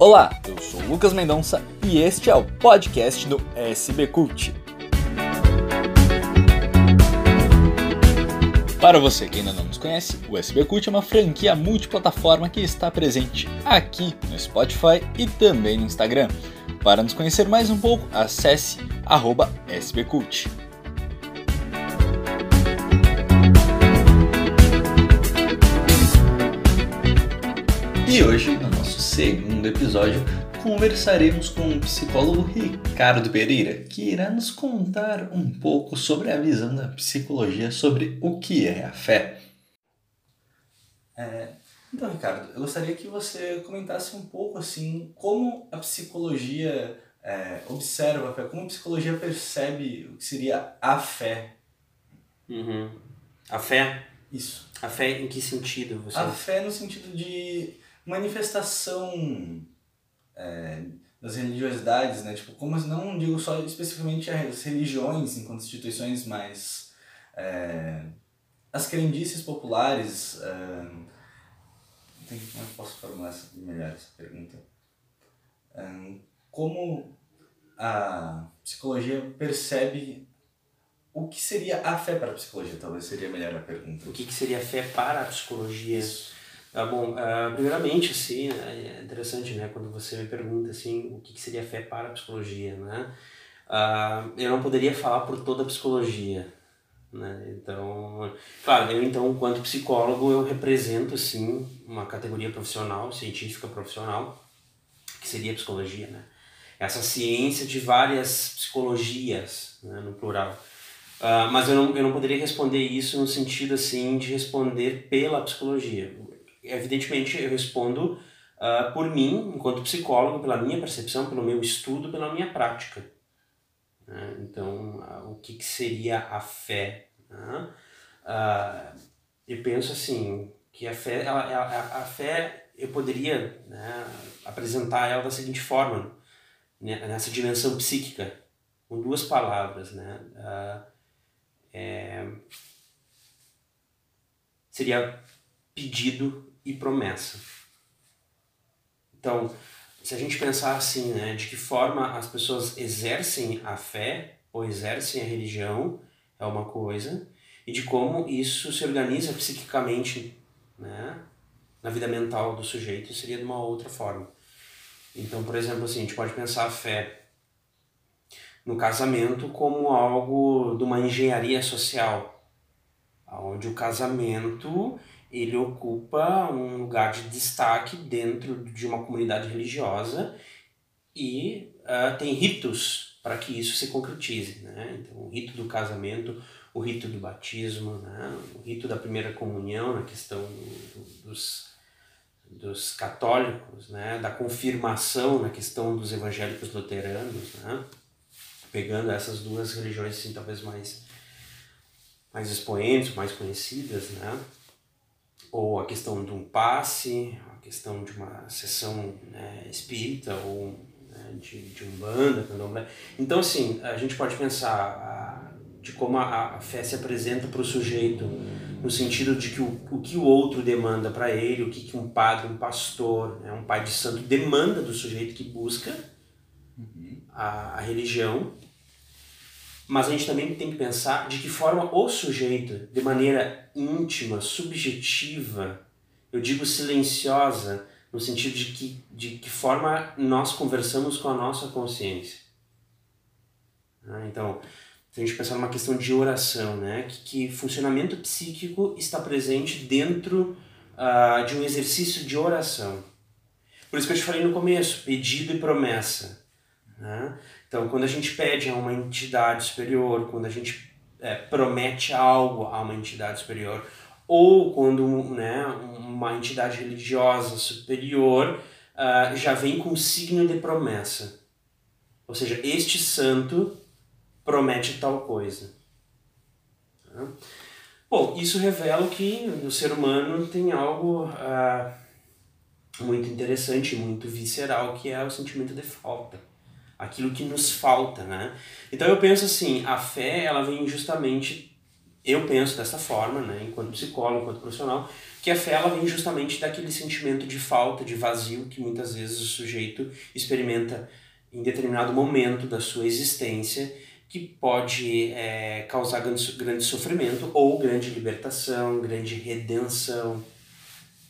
Olá, eu sou Lucas Mendonça e este é o podcast do SB Cult. Para você que ainda não nos conhece, o SB Cult é uma franquia multiplataforma que está presente aqui no Spotify e também no Instagram. Para nos conhecer mais um pouco, acesse SBCult. E hoje, segundo episódio, conversaremos com o psicólogo Ricardo Pereira, que irá nos contar um pouco sobre a visão da psicologia sobre o que é a fé. É, então, Ricardo, eu gostaria que você comentasse um pouco assim como a psicologia é, observa a fé, como a psicologia percebe o que seria a fé. Uhum. A fé? Isso. A fé em que sentido? Você... A fé no sentido de manifestação é, das religiosidades, né? Tipo, como não digo só especificamente as religiões enquanto instituições, mas é, as crendices populares. É, como é que posso formular essa, melhor essa pergunta? É, como a psicologia percebe o que seria a fé para a psicologia? Talvez seria melhor a pergunta. O que, que seria a fé para a psicologia? Isso. Ah, bom, uh, primeiramente, assim, é interessante, né, quando você me pergunta, assim, o que, seria fé para a psicologia, né? Uh, eu não poderia falar por toda a psicologia, né? Então, claro, eu então, enquanto psicólogo, eu represento, sim, uma categoria profissional, científica profissional, que seria a psicologia, né? Essa ciência de várias psicologias, né, no plural. Uh, mas eu não, eu não poderia responder isso no sentido, assim, de responder pela psicologia evidentemente eu respondo uh, por mim, enquanto psicólogo, pela minha percepção, pelo meu estudo, pela minha prática. Né? Então, uh, o que, que, seria a fé? Né? Uh, eu penso assim, que a fé, ela, a, a fé eu poderia né, apresentar ela da seguinte forma, né, nessa dimensão psíquica, com duas palavras, né? É, seria pedido e promessa. Então, se a gente pensar assim, né, de que forma as pessoas exercem a fé ou exercem a religião é uma coisa, e de como isso se organiza psiquicamente, né, na vida mental do sujeito seria de uma outra forma. Então, por exemplo, assim, a gente pode pensar a fé no casamento como algo de uma engenharia social, onde o casamento ele ocupa um lugar de destaque dentro de uma comunidade religiosa e uh, tem ritos para que isso se concretize. Né? Então, o rito do casamento, o rito do batismo, né? o rito da primeira comunhão, na questão do, dos, dos católicos, né? da confirmação na questão dos evangélicos luteranos, né? pegando essas duas religiões assim, talvez mais, mais expoentes, mais conhecidas, né? Ou a questão de um passe, a questão de uma sessão né, espírita ou né, de, de umbanda, candomblé. Então, assim, a gente pode pensar a, de como a, a fé se apresenta para o sujeito no sentido de que o, o que o outro demanda para ele, o que, que um padre, um pastor, né, um pai de santo demanda do sujeito que busca uhum. a, a religião mas a gente também tem que pensar de que forma o sujeito, de maneira íntima, subjetiva, eu digo silenciosa, no sentido de que, de que forma nós conversamos com a nossa consciência. Ah, então, se a gente pensar numa questão de oração, né? que, que funcionamento psíquico está presente dentro uh, de um exercício de oração. Por isso que eu te falei no começo, pedido e promessa. Né? Então, quando a gente pede a uma entidade superior, quando a gente é, promete algo a uma entidade superior, ou quando né, uma entidade religiosa superior uh, já vem com signo de promessa. Ou seja, este santo promete tal coisa. Tá? Bom, isso revela que o ser humano tem algo uh, muito interessante, muito visceral, que é o sentimento de falta aquilo que nos falta, né? Então eu penso assim, a fé ela vem justamente eu penso dessa forma, né, enquanto psicólogo, enquanto profissional, que a fé ela vem justamente daquele sentimento de falta, de vazio que muitas vezes o sujeito experimenta em determinado momento da sua existência, que pode é, causar grande, grande sofrimento ou grande libertação, grande redenção.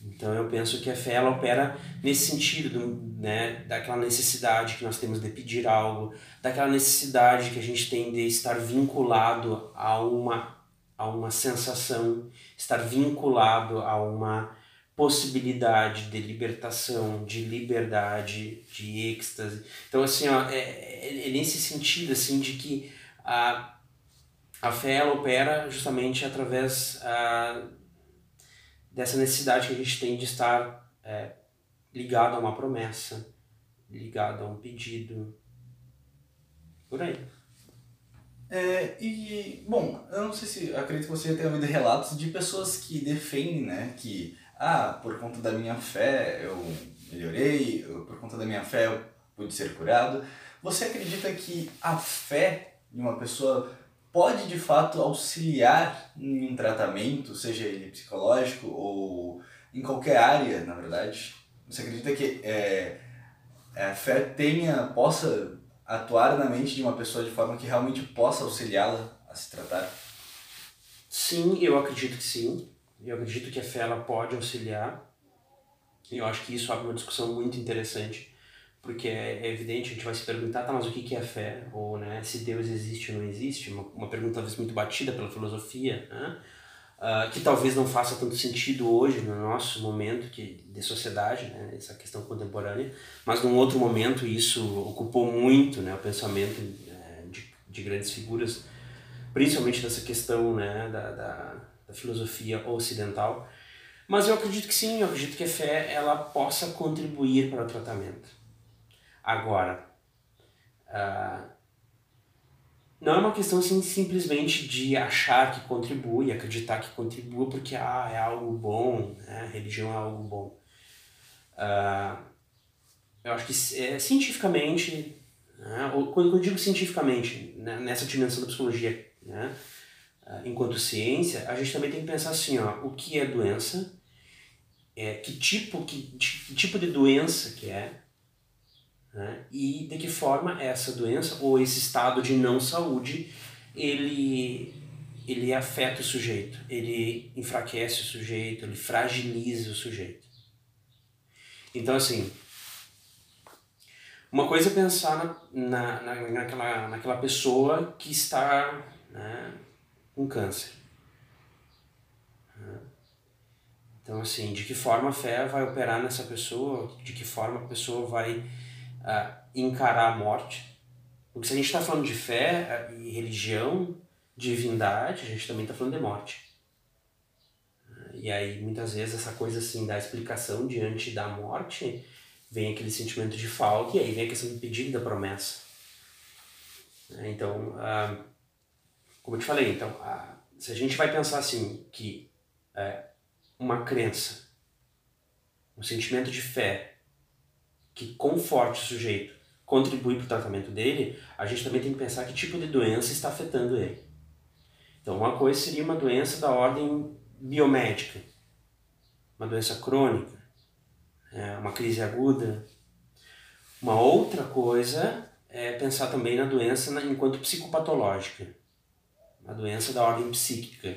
Então eu penso que a fé ela opera nesse sentido, do, né, daquela necessidade que nós temos de pedir algo, daquela necessidade que a gente tem de estar vinculado a uma, a uma sensação, estar vinculado a uma possibilidade de libertação, de liberdade, de êxtase. Então assim, ó, é, é, é nesse sentido assim de que a, a fé ela opera justamente através a, dessa necessidade que a gente tem de estar é, ligado a uma promessa, ligado a um pedido, por aí. É, e, bom, eu não sei se, acredito que você tenha ouvido relatos de pessoas que defendem, né, que, ah, por conta da minha fé eu melhorei, por conta da minha fé eu pude ser curado. Você acredita que a fé de uma pessoa pode de fato auxiliar em um tratamento, seja ele psicológico ou em qualquer área, na verdade? Você acredita que é, a fé tenha, possa atuar na mente de uma pessoa de forma que realmente possa auxiliá-la a se tratar? Sim, eu acredito que sim. Eu acredito que a fé ela pode auxiliar. Eu acho que isso abre uma discussão muito interessante porque é, é evidente, a gente vai se perguntar, tá, mas o que é fé? Ou né, se Deus existe ou não existe? Uma, uma pergunta talvez muito batida pela filosofia, né? Uh, que talvez não faça tanto sentido hoje, no nosso momento que, de sociedade, né, essa questão contemporânea, mas num outro momento isso ocupou muito né, o pensamento é, de, de grandes figuras, principalmente dessa questão né, da, da, da filosofia ocidental. Mas eu acredito que sim, eu acredito que a fé ela possa contribuir para o tratamento. Agora, uh, não é uma questão assim, simplesmente de achar que contribui, acreditar que contribui porque ah, é algo bom, né? religião é algo bom. Uh, eu acho que é, cientificamente, né? quando eu digo cientificamente, né? nessa dimensão da psicologia, né? Uh, enquanto ciência, a gente também tem que pensar assim, ó, o que é doença, é, que, tipo, que, que tipo de doença que é, né? E de que forma essa doença ou esse estado de não saúde ele, ele afeta o sujeito, ele enfraquece o sujeito, ele fragiliza o sujeito. Então, assim, uma coisa é pensar na, na, naquela, naquela pessoa que está né, com câncer. Então, assim, de que forma a fé vai operar nessa pessoa, de que forma a pessoa vai uh, encarar a morte. Porque se a gente está falando de fé e religião, divindade, a gente também está falando de morte. E aí, muitas vezes, essa coisa assim da explicação diante da morte, vem aquele sentimento de falta e aí vem a questão do pedido da promessa. Então, uh, como eu te falei, então, uh, se a gente vai pensar assim, que uma crença, um sentimento de fé, que conforte o sujeito, contribui para o tratamento dele, a gente também tem que pensar que tipo de doença está afetando ele. Então, uma coisa seria uma doença da ordem biomédica, uma doença crônica, é, uma crise aguda. Uma outra coisa é pensar também na doença enquanto psicopatológica, uma doença da ordem psíquica,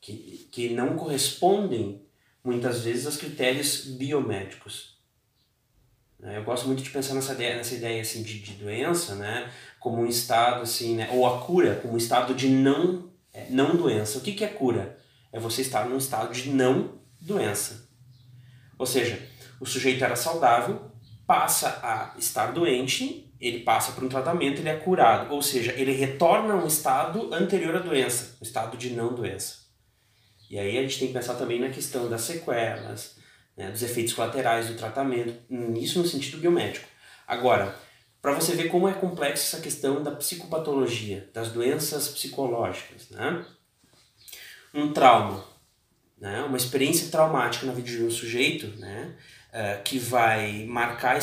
que, que não correspondem muitas vezes aos critérios biomédicos. Né? Eu gosto muito de pensar nessa ideia, nessa ideia assim, de, de doença, né? como um estado, assim, né? ou a cura, como um estado de não, é, não doença. O que, que é cura? É você estar num estado de não doença. Ou seja, o sujeito era saudável, passa a estar doente, ele passa por um tratamento, ele é curado. Ou seja, ele retorna a um estado anterior à doença, um estado de não doença. E aí a gente tem que pensar também na questão das sequelas, né, dos efeitos colaterais do tratamento, isso no sentido biomédico. Agora, para você ver como é complexa essa questão da psicopatologia, das doenças psicológicas, né? Um trauma, né? uma experiência traumática na vida de um sujeito, né? Uh, que vai marcar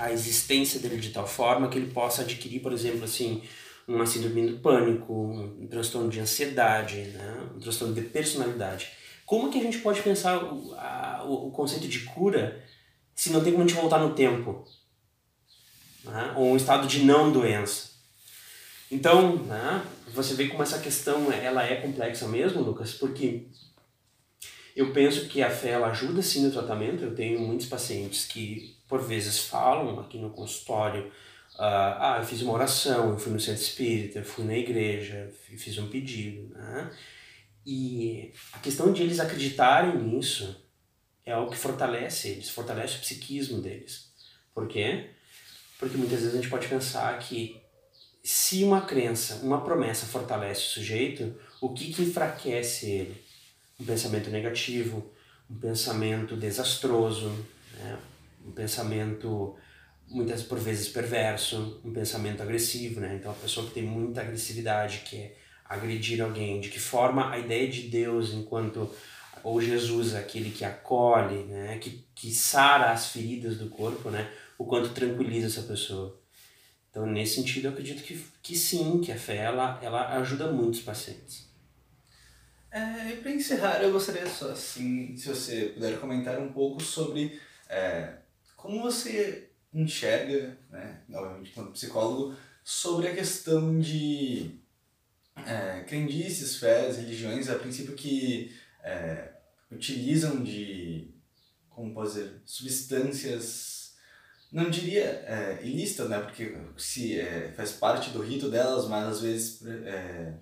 a existência dele de tal forma que ele possa adquirir, por exemplo, assim, uma síndrome do pânico, um transtorno de ansiedade, né? um transtorno de personalidade. Como que a gente pode pensar o, a, o, conceito de cura se não tem como a gente voltar no tempo? Né? Ou um estado de não doença? Então, né, você vê como essa questão ela é complexa mesmo, Lucas, porque eu penso que a fé ela ajuda sim no tratamento. Eu tenho muitos pacientes que por vezes falam aqui no consultório, uh, ah, eu fiz uma oração, eu fui no centro espírita, eu fui na igreja, fiz um pedido, né? E a questão de eles acreditarem nisso é algo que fortalece eles, fortalece o psiquismo deles. Por quê? Porque muitas vezes a gente pode pensar que se uma crença, uma promessa fortalece o sujeito, o que, que enfraquece ele? Um pensamento negativo, um pensamento desastroso, né? um pensamento muitas por vezes perverso, um pensamento agressivo, né? Então a pessoa que tem muita agressividade, que é agredir alguém, de que forma a ideia de Deus enquanto ou Jesus aquele que acolhe, né, que, que sara as feridas do corpo, né, o quanto tranquiliza essa pessoa. Então, nesse sentido, eu acredito que, que sim, que a fé ela, ela ajuda muitos pacientes. É, e para encerrar, eu gostaria só, assim, se você puder comentar um pouco sobre é, como você enxerga, né, obviamente, como psicólogo, sobre a questão de é, crendices, fés, religiões, a princípio que é, utilizam de, como posso dizer, substâncias, não diria é, ilícitas, né, porque se é, faz parte do rito delas, mas às vezes é,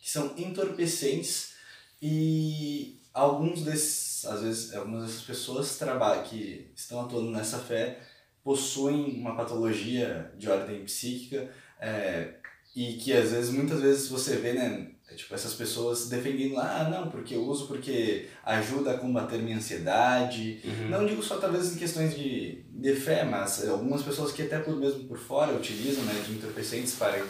que são entorpecentes e alguns desses, às vezes, algumas dessas pessoas que estão atuando nessa fé possuem uma patologia de ordem psíquica é, e que às vezes, muitas vezes você vê, né, é, tipo, essas pessoas defendendo lá, ah, não, porque eu uso porque ajuda a combater minha ansiedade. Uhum. Não digo só talvez em questões de, de fé, mas algumas pessoas que até por mesmo por fora utilizam né, de entorpecentes para que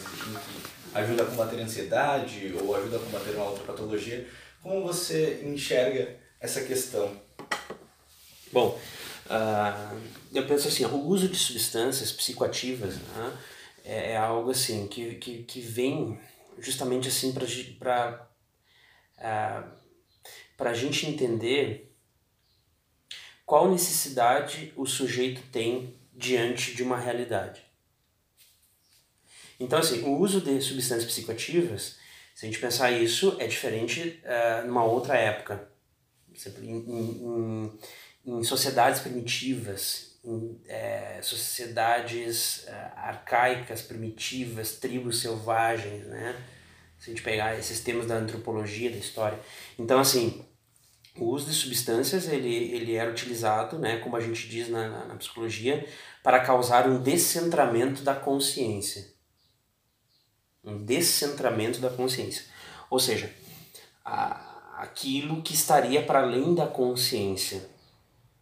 ajuda a combater a ansiedade ou ajuda a combater uma outra patologia. Como você enxerga essa questão? Bom, uh, eu penso assim, o uso de substâncias psicoativas né, é, é, algo assim que, que, que vem justamente assim para uh, para a gente entender qual necessidade o sujeito tem diante de uma realidade. Então, assim, o uso de substâncias psicoativas, se a gente pensar isso, é diferente uh, numa outra época. Em, em, em sociedades primitivas, é, sociedades é, arcaicas, primitivas, tribos selvagens, né? Se a gente pegar esses temas da antropologia, da história. Então, assim, o uso de substâncias, ele, ele era utilizado, né, como a gente diz na, na, na psicologia, para causar um descentramento da consciência. Um descentramento da consciência. Ou seja, a, aquilo que estaria para além da consciência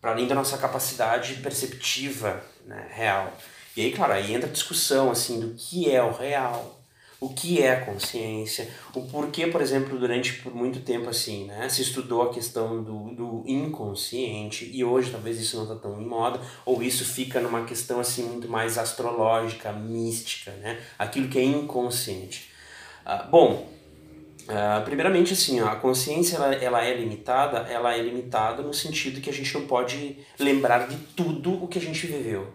para além da nossa capacidade perceptiva né, real. E aí, claro, aí entra a discussão assim do que é o real, o que é a consciência, o porquê, por exemplo, durante por muito tempo assim, né, se estudou a questão do, do inconsciente e hoje talvez isso não está tão em moda, ou isso fica numa questão assim muito mais astrológica, mística, né, aquilo que é inconsciente. Uh, bom, Uh, primeiramente, assim, a consciência ela, ela é limitada, ela é limitada no sentido que a gente não pode lembrar de tudo o que a gente viveu.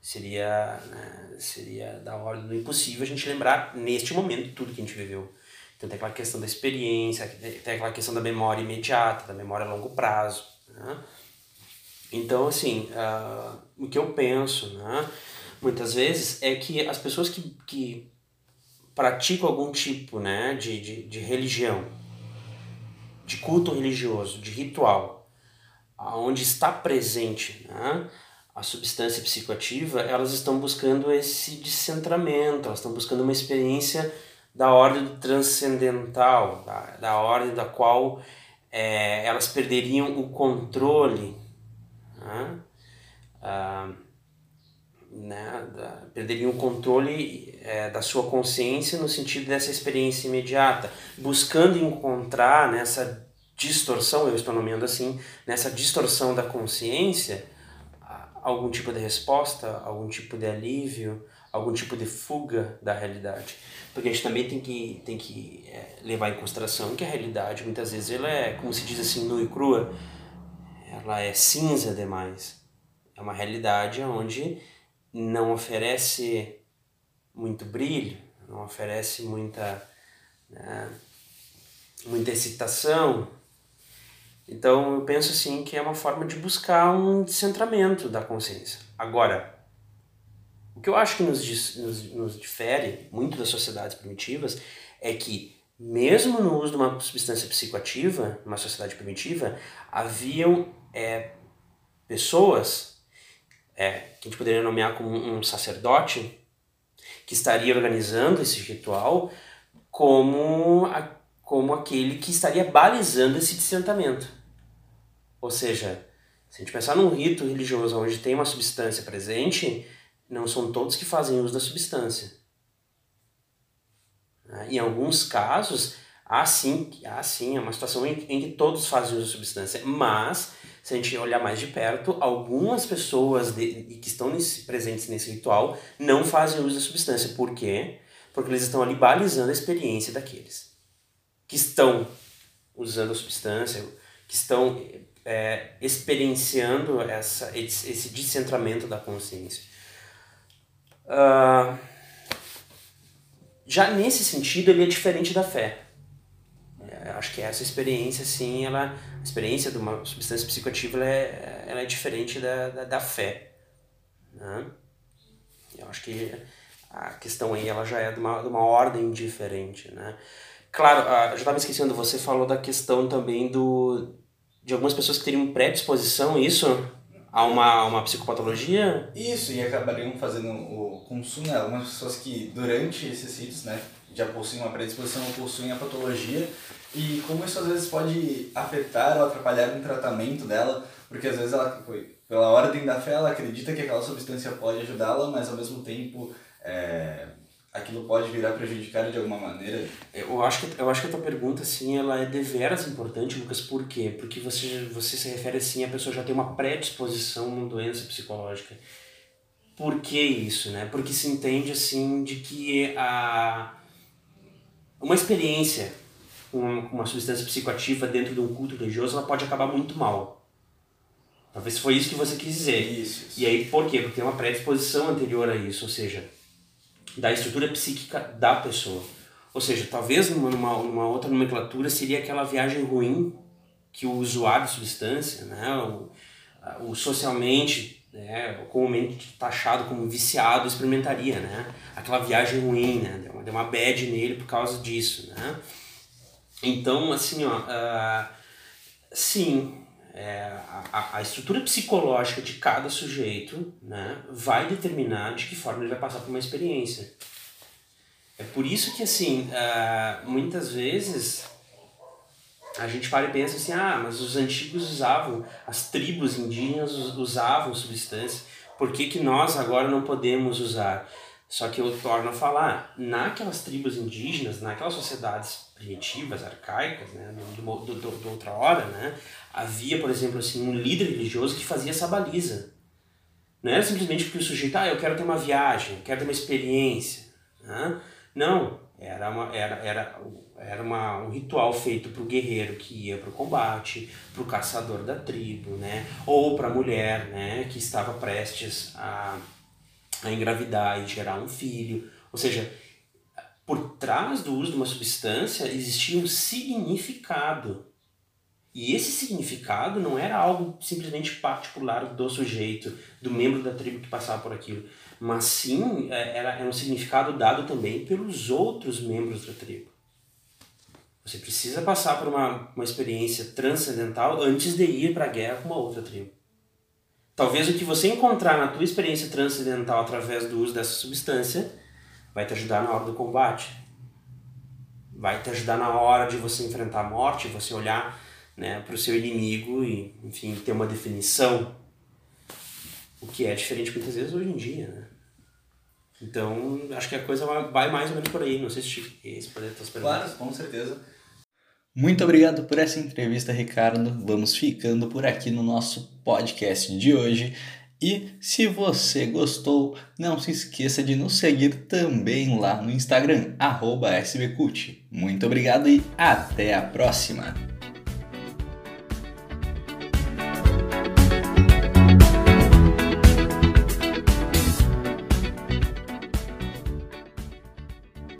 Seria, né, seria da ordem do impossível a gente lembrar neste momento tudo que a gente viveu. Então tem aquela questão da experiência, tem aquela questão da memória imediata, da memória a longo prazo. Né? Então, assim, uh, o que eu penso, né, muitas vezes, é que as pessoas que, que praticam algum tipo né, de, de, de religião, de culto religioso, de ritual, onde está presente né, a substância psicoativa, elas estão buscando esse descentramento, elas estão buscando uma experiência da ordem transcendental, da, da ordem da qual é, elas perderiam o controle. Né? Ah, né, da, perderiam o controle é, da sua consciência no sentido dessa experiência imediata, buscando encontrar nessa distorção, eu estou nomeando assim, nessa distorção da consciência, algum tipo de resposta, algum tipo de alívio, algum tipo de fuga da realidade. Porque a gente também tem que, tem que é, levar em consideração que a realidade, muitas vezes, ela é, como se diz assim, nua e crua, ela é cinza demais. É uma realidade onde não oferece muito brilho, não oferece muita, né, muita excitação. Então eu penso assim que é uma forma de buscar um descentramento da consciência. Agora, o que eu acho que nos, nos, nos difere muito das sociedades primitivas é que mesmo no uso de uma substância psicoativa, numa sociedade primitiva, haviam é, pessoas é, que a gente poderia nomear como um sacerdote que estaria organizando esse ritual como, a, como aquele que estaria balizando esse dissentamento. Ou seja, se a gente pensar num rito religioso onde tem uma substância presente, não são todos que fazem uso da substância. Em alguns casos, há sim, há sim é uma situação em que todos fazem uso da substância, mas se a gente olhar mais de perto, algumas pessoas de, que estão nesse, presentes nesse ritual não fazem uso da substância. Por quê? Porque eles estão ali balizando a experiência daqueles que estão usando a substância, que estão é, experienciando essa, esse, descentramento da consciência. Uh, já nesse sentido, ele é diferente da fé. Essa experiência, sim, ela, a experiência de uma substância psicoativa ela é, ela é diferente da, da, da fé. Né? Eu acho que a questão aí ela já é de uma, de uma ordem diferente. Né? Claro, uh, eu já estava esquecendo, você falou da questão também do, de algumas pessoas que teriam predisposição, isso? a uma, uma psicopatologia? Isso, e acabariam fazendo o consumo, né? Algumas pessoas que durante esses ritos, né, já possuem uma predisposição ou possuem a patologia, e como isso às vezes pode afetar ou atrapalhar no tratamento dela, porque às vezes ela, pela ordem da fé, ela acredita que aquela substância pode ajudá-la, mas ao mesmo tempo é, aquilo pode virar prejudicado de alguma maneira? Eu acho que, eu acho que a tua pergunta, assim, ela é deveras importante, Lucas, por quê? Porque você, você se refere, assim, a pessoa já tem uma predisposição a uma doença psicológica. Por que isso, né? Porque se entende, assim, de que a, uma experiência com uma, substância psicoativa dentro de um culto religioso, ela pode acabar muito mal. Talvez foi isso que você quis dizer. Isso, isso. E aí, por quê? Porque tem uma predisposição anterior a isso, ou seja, da estrutura psíquica da pessoa. Ou seja, talvez numa, numa outra nomenclatura seria aquela viagem ruim que o usuário de substância, né, o, o socialmente, né, comumente taxado como viciado, experimentaria, né? Aquela viagem ruim, né? Deu uma, deu uma bad nele por causa disso, né? Então, assim, ó, uh, sim, é, a, a estrutura psicológica de cada sujeito né, vai determinar de que forma ele vai passar por uma experiência. É por isso que, assim, uh, muitas vezes a gente para e pensa assim, ah, mas os antigos usavam, as tribos indígenas usavam substância, por que, que nós agora não podemos usar? Só que eu torno a falar, naquelas tribos indígenas, naquelas sociedades primitivas, arcaicas, né, de, de, de, de outra hora, né, havia, por exemplo, assim, um líder religioso que fazia essa baliza. Não era simplesmente porque o sujeito, ah, eu quero ter uma viagem, eu quero ter uma experiência. Né? Não, era, uma, era, era, era uma, um ritual feito para o guerreiro que ia para o combate, para o caçador da tribo, né? ou para a mulher né? que estava prestes a a engravidar e gerar um filho. Ou seja, por trás do uso de uma substância existia um significado. E esse significado não era algo simplesmente particular do sujeito, do membro da tribo que passava por aquilo, mas sim é, era, um significado dado também pelos outros membros da tribo. Você precisa passar por uma, uma experiência transcendental antes de ir para a guerra com uma outra tribo. Talvez o que você encontrar na tua experiência transcendental através do uso dessa substância vai te ajudar na hora do combate. Vai te ajudar na hora de você enfrentar a morte, você olhar né, para o seu inimigo e, enfim, ter uma definição. O que é diferente muitas vezes hoje em dia, né? Então, acho que a coisa vai mais ou menos por aí. Não sei se as tuas perguntas. Claro, com certeza. Muito obrigado por essa entrevista, Ricardo. Vamos ficando por aqui no nosso podcast de hoje. E se você gostou, não se esqueça de nos seguir também lá no Instagram, SBCult. Muito obrigado e até a próxima!